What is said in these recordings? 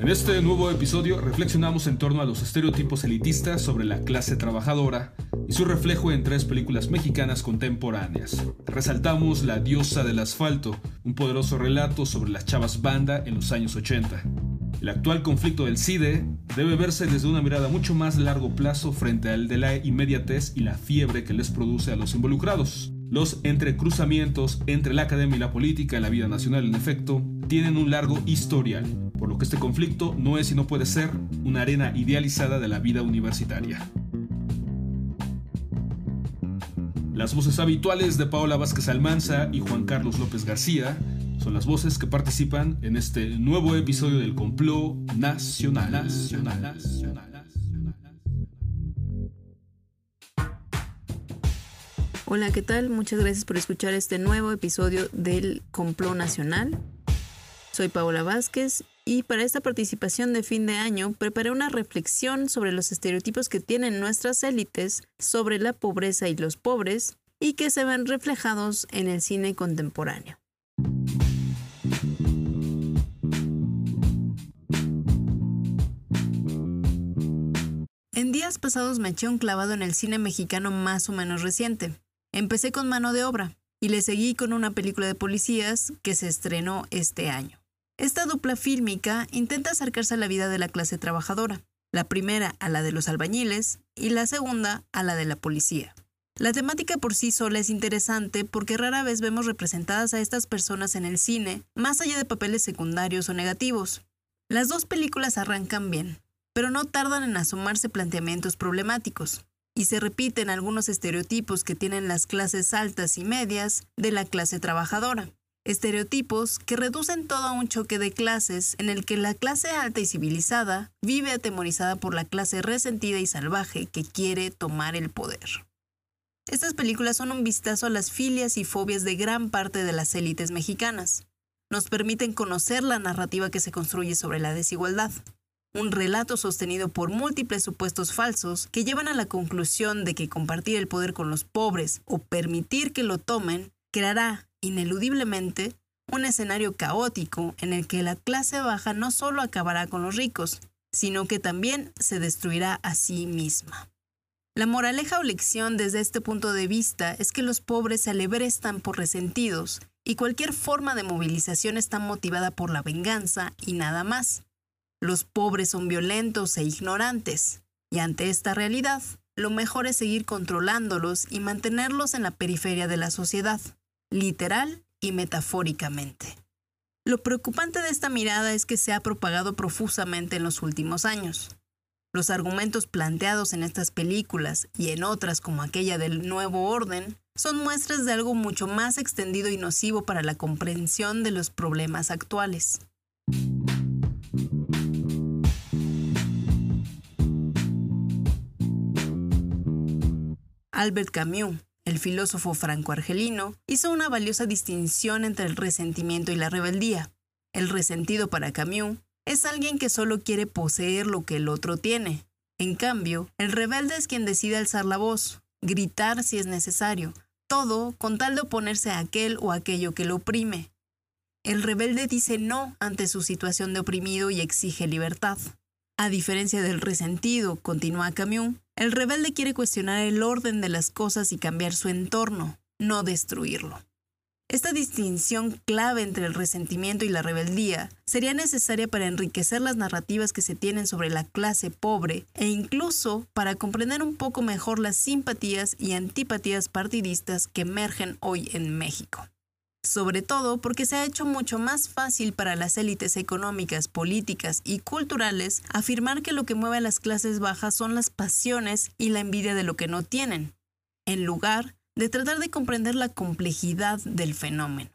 En este nuevo episodio reflexionamos en torno a los estereotipos elitistas sobre la clase trabajadora y su reflejo en tres películas mexicanas contemporáneas. Resaltamos La diosa del asfalto, un poderoso relato sobre las chavas banda en los años 80. El actual conflicto del CIDE debe verse desde una mirada mucho más largo plazo frente al de la inmediatez y la fiebre que les produce a los involucrados. Los entrecruzamientos entre la academia y la política en la vida nacional, en efecto, tienen un largo historial, por lo que este conflicto no es y no puede ser una arena idealizada de la vida universitaria. Las voces habituales de Paola Vázquez Almanza y Juan Carlos López García son las voces que participan en este nuevo episodio del Complot Nacional. Nacional. Hola, ¿qué tal? Muchas gracias por escuchar este nuevo episodio del Complot Nacional. Soy Paola Vázquez y para esta participación de fin de año preparé una reflexión sobre los estereotipos que tienen nuestras élites sobre la pobreza y los pobres y que se ven reflejados en el cine contemporáneo. En días pasados me eché un clavado en el cine mexicano más o menos reciente. Empecé con Mano de Obra y le seguí con una película de policías que se estrenó este año. Esta dupla fílmica intenta acercarse a la vida de la clase trabajadora, la primera a la de los albañiles y la segunda a la de la policía. La temática por sí sola es interesante porque rara vez vemos representadas a estas personas en el cine, más allá de papeles secundarios o negativos. Las dos películas arrancan bien, pero no tardan en asomarse planteamientos problemáticos y se repiten algunos estereotipos que tienen las clases altas y medias de la clase trabajadora. Estereotipos que reducen todo a un choque de clases en el que la clase alta y civilizada vive atemorizada por la clase resentida y salvaje que quiere tomar el poder. Estas películas son un vistazo a las filias y fobias de gran parte de las élites mexicanas. Nos permiten conocer la narrativa que se construye sobre la desigualdad, un relato sostenido por múltiples supuestos falsos que llevan a la conclusión de que compartir el poder con los pobres o permitir que lo tomen creará, ineludiblemente, un escenario caótico en el que la clase baja no solo acabará con los ricos, sino que también se destruirá a sí misma. La moraleja o lección desde este punto de vista es que los pobres se alebrestan por resentidos y cualquier forma de movilización está motivada por la venganza y nada más. Los pobres son violentos e ignorantes, y ante esta realidad, lo mejor es seguir controlándolos y mantenerlos en la periferia de la sociedad, literal y metafóricamente. Lo preocupante de esta mirada es que se ha propagado profusamente en los últimos años. Los argumentos planteados en estas películas y en otras como aquella del nuevo orden son muestras de algo mucho más extendido y nocivo para la comprensión de los problemas actuales. Albert Camus, el filósofo franco-argelino, hizo una valiosa distinción entre el resentimiento y la rebeldía. El resentido para Camus es alguien que solo quiere poseer lo que el otro tiene. En cambio, el rebelde es quien decide alzar la voz, gritar si es necesario, todo con tal de oponerse a aquel o aquello que lo oprime. El rebelde dice no ante su situación de oprimido y exige libertad. A diferencia del resentido, continúa Camus, el rebelde quiere cuestionar el orden de las cosas y cambiar su entorno, no destruirlo. Esta distinción clave entre el resentimiento y la rebeldía sería necesaria para enriquecer las narrativas que se tienen sobre la clase pobre e incluso para comprender un poco mejor las simpatías y antipatías partidistas que emergen hoy en México sobre todo porque se ha hecho mucho más fácil para las élites económicas, políticas y culturales afirmar que lo que mueve a las clases bajas son las pasiones y la envidia de lo que no tienen, en lugar de tratar de comprender la complejidad del fenómeno.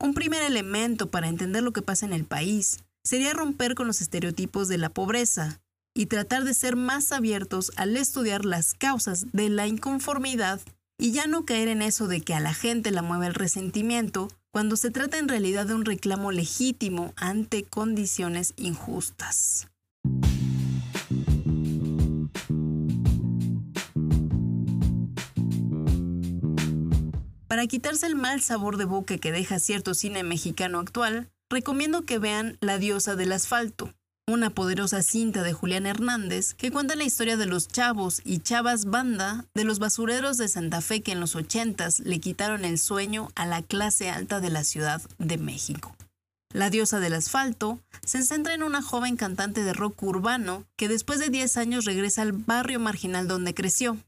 Un primer elemento para entender lo que pasa en el país sería romper con los estereotipos de la pobreza y tratar de ser más abiertos al estudiar las causas de la inconformidad y ya no caer en eso de que a la gente la mueve el resentimiento cuando se trata en realidad de un reclamo legítimo ante condiciones injustas. Para quitarse el mal sabor de boca que deja cierto cine mexicano actual, recomiendo que vean La diosa del asfalto, una poderosa cinta de Julián Hernández que cuenta la historia de los chavos y chavas banda de los basureros de Santa Fe que en los ochentas le quitaron el sueño a la clase alta de la Ciudad de México. La diosa del asfalto se centra en una joven cantante de rock urbano que después de 10 años regresa al barrio marginal donde creció.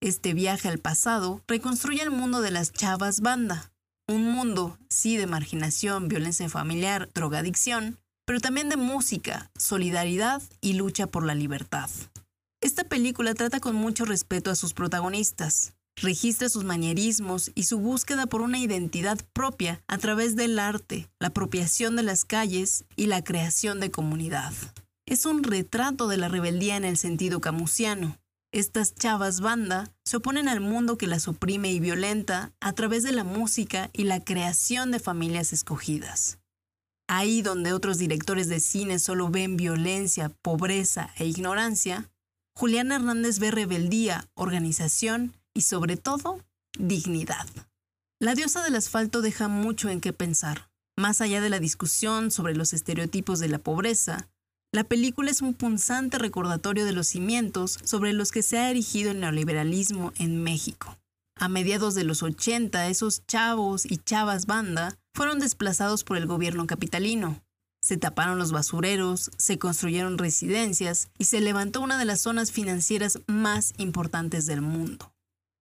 Este viaje al pasado reconstruye el mundo de las chavas banda, un mundo, sí, de marginación, violencia familiar, drogadicción, pero también de música, solidaridad y lucha por la libertad. Esta película trata con mucho respeto a sus protagonistas, registra sus manierismos y su búsqueda por una identidad propia a través del arte, la apropiación de las calles y la creación de comunidad. Es un retrato de la rebeldía en el sentido camusiano. Estas chavas banda se oponen al mundo que las oprime y violenta a través de la música y la creación de familias escogidas. Ahí donde otros directores de cine solo ven violencia, pobreza e ignorancia, Julián Hernández ve rebeldía, organización y sobre todo, dignidad. La diosa del asfalto deja mucho en qué pensar. Más allá de la discusión sobre los estereotipos de la pobreza, la película es un punzante recordatorio de los cimientos sobre los que se ha erigido el neoliberalismo en México. A mediados de los 80, esos chavos y chavas banda fueron desplazados por el gobierno capitalino. Se taparon los basureros, se construyeron residencias y se levantó una de las zonas financieras más importantes del mundo.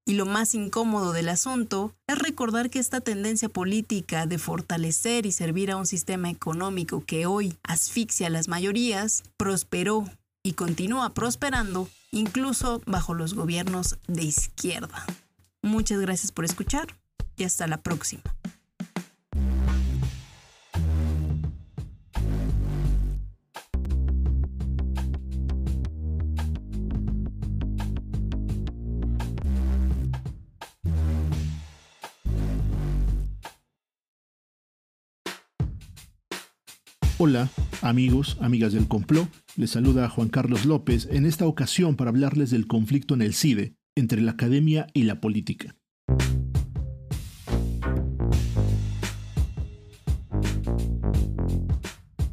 Y lo más incómodo del asunto es recordar que esta tendencia política de fortalecer y servir a un sistema económico que hoy asfixia a las mayorías prosperó y continúa prosperando incluso bajo los gobiernos de izquierda. Muchas gracias por escuchar y hasta la próxima. Hola, amigos, amigas del complot. Les saluda Juan Carlos López en esta ocasión para hablarles del conflicto en el CIDE, entre la academia y la política.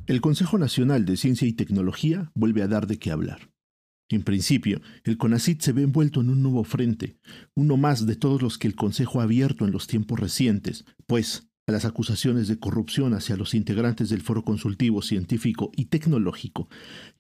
El Consejo Nacional de Ciencia y Tecnología vuelve a dar de qué hablar. En principio, el CONACIT se ve envuelto en un nuevo frente, uno más de todos los que el Consejo ha abierto en los tiempos recientes, pues, a las acusaciones de corrupción hacia los integrantes del Foro Consultivo Científico y Tecnológico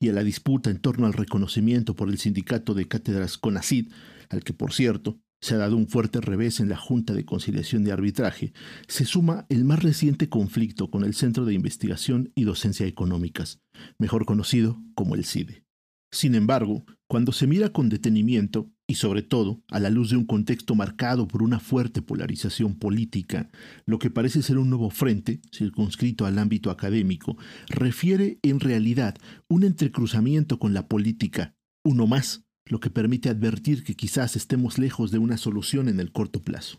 y a la disputa en torno al reconocimiento por el sindicato de cátedras CONACID, al que por cierto se ha dado un fuerte revés en la Junta de Conciliación de Arbitraje, se suma el más reciente conflicto con el Centro de Investigación y Docencia Económicas, mejor conocido como el CIDE. Sin embargo, cuando se mira con detenimiento, y sobre todo a la luz de un contexto marcado por una fuerte polarización política, lo que parece ser un nuevo frente, circunscrito al ámbito académico, refiere en realidad un entrecruzamiento con la política, uno más, lo que permite advertir que quizás estemos lejos de una solución en el corto plazo.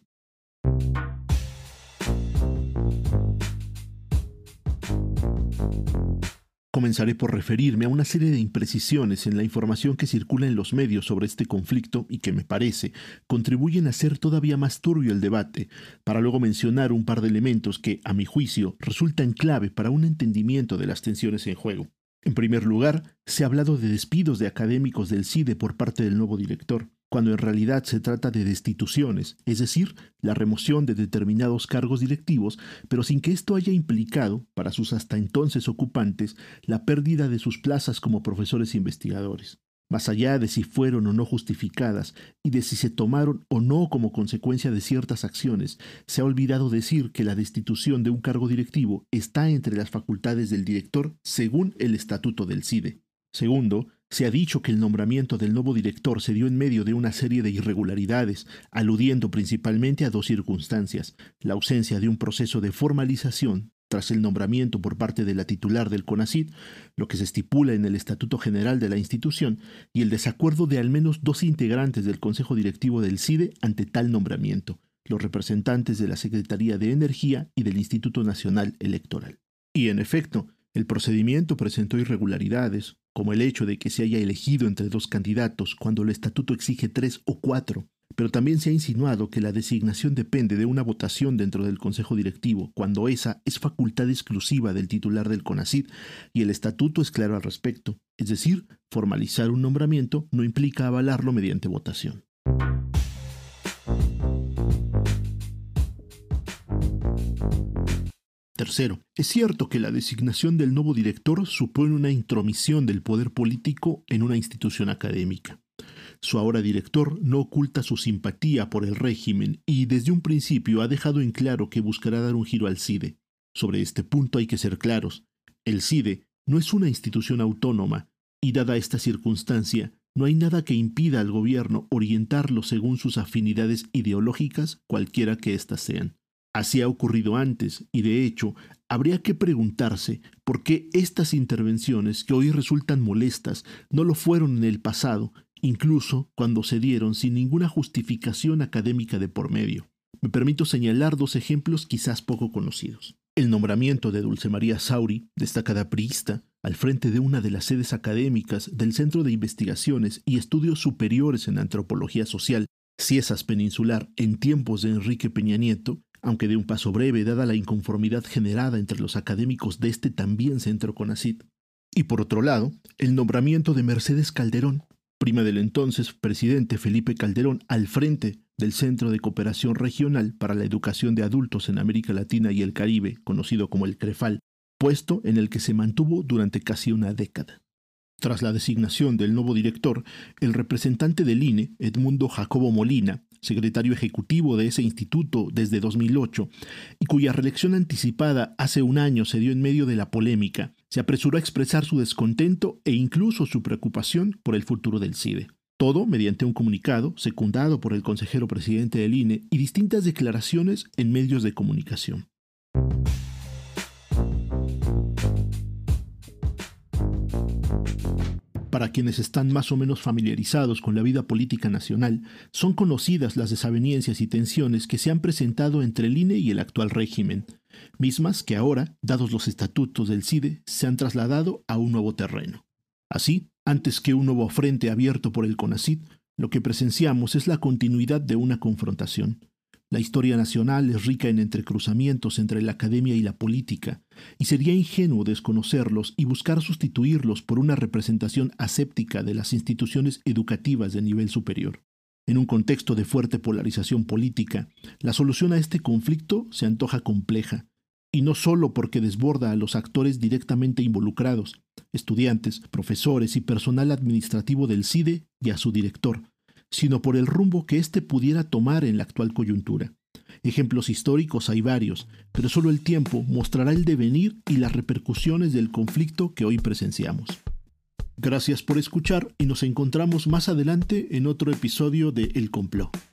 Comenzaré por referirme a una serie de imprecisiones en la información que circula en los medios sobre este conflicto y que me parece contribuyen a hacer todavía más turbio el debate, para luego mencionar un par de elementos que, a mi juicio, resultan clave para un entendimiento de las tensiones en juego. En primer lugar, se ha hablado de despidos de académicos del CIDE por parte del nuevo director cuando en realidad se trata de destituciones, es decir, la remoción de determinados cargos directivos, pero sin que esto haya implicado, para sus hasta entonces ocupantes, la pérdida de sus plazas como profesores investigadores. Más allá de si fueron o no justificadas y de si se tomaron o no como consecuencia de ciertas acciones, se ha olvidado decir que la destitución de un cargo directivo está entre las facultades del director según el estatuto del CIDE. Segundo, se ha dicho que el nombramiento del nuevo director se dio en medio de una serie de irregularidades, aludiendo principalmente a dos circunstancias, la ausencia de un proceso de formalización tras el nombramiento por parte de la titular del CONACID, lo que se estipula en el Estatuto General de la institución, y el desacuerdo de al menos dos integrantes del Consejo Directivo del CIDE ante tal nombramiento, los representantes de la Secretaría de Energía y del Instituto Nacional Electoral. Y en efecto, el procedimiento presentó irregularidades, como el hecho de que se haya elegido entre dos candidatos cuando el estatuto exige tres o cuatro, pero también se ha insinuado que la designación depende de una votación dentro del Consejo Directivo, cuando esa es facultad exclusiva del titular del CONACID y el estatuto es claro al respecto. Es decir, formalizar un nombramiento no implica avalarlo mediante votación. Tercero, es cierto que la designación del nuevo director supone una intromisión del poder político en una institución académica. Su ahora director no oculta su simpatía por el régimen y desde un principio ha dejado en claro que buscará dar un giro al CIDE. Sobre este punto hay que ser claros. El CIDE no es una institución autónoma y dada esta circunstancia, no hay nada que impida al gobierno orientarlo según sus afinidades ideológicas, cualquiera que éstas sean. Así ha ocurrido antes, y de hecho, habría que preguntarse por qué estas intervenciones que hoy resultan molestas no lo fueron en el pasado incluso cuando se dieron sin ninguna justificación académica de por medio. Me permito señalar dos ejemplos quizás poco conocidos. El nombramiento de Dulce María Sauri, destacada priista, al frente de una de las sedes académicas del Centro de Investigaciones y Estudios Superiores en Antropología Social, Ciesas Peninsular, en tiempos de Enrique Peña Nieto, aunque de un paso breve dada la inconformidad generada entre los académicos de este también centro CONACIT. Y por otro lado, el nombramiento de Mercedes Calderón, prima del entonces presidente Felipe Calderón, al frente del Centro de Cooperación Regional para la Educación de Adultos en América Latina y el Caribe, conocido como el CREFAL, puesto en el que se mantuvo durante casi una década. Tras la designación del nuevo director, el representante del INE, Edmundo Jacobo Molina, secretario ejecutivo de ese instituto desde 2008, y cuya reelección anticipada hace un año se dio en medio de la polémica, se apresuró a expresar su descontento e incluso su preocupación por el futuro del CIDE. Todo mediante un comunicado secundado por el consejero presidente del INE y distintas declaraciones en medios de comunicación. Para quienes están más o menos familiarizados con la vida política nacional, son conocidas las desavenencias y tensiones que se han presentado entre el INE y el actual régimen, mismas que ahora, dados los estatutos del CIDE, se han trasladado a un nuevo terreno. Así, antes que un nuevo frente abierto por el CONACID, lo que presenciamos es la continuidad de una confrontación. La historia nacional es rica en entrecruzamientos entre la academia y la política, y sería ingenuo desconocerlos y buscar sustituirlos por una representación aséptica de las instituciones educativas de nivel superior. En un contexto de fuerte polarización política, la solución a este conflicto se antoja compleja, y no solo porque desborda a los actores directamente involucrados, estudiantes, profesores y personal administrativo del CIDE y a su director, sino por el rumbo que éste pudiera tomar en la actual coyuntura. Ejemplos históricos hay varios, pero solo el tiempo mostrará el devenir y las repercusiones del conflicto que hoy presenciamos. Gracias por escuchar y nos encontramos más adelante en otro episodio de El Complot.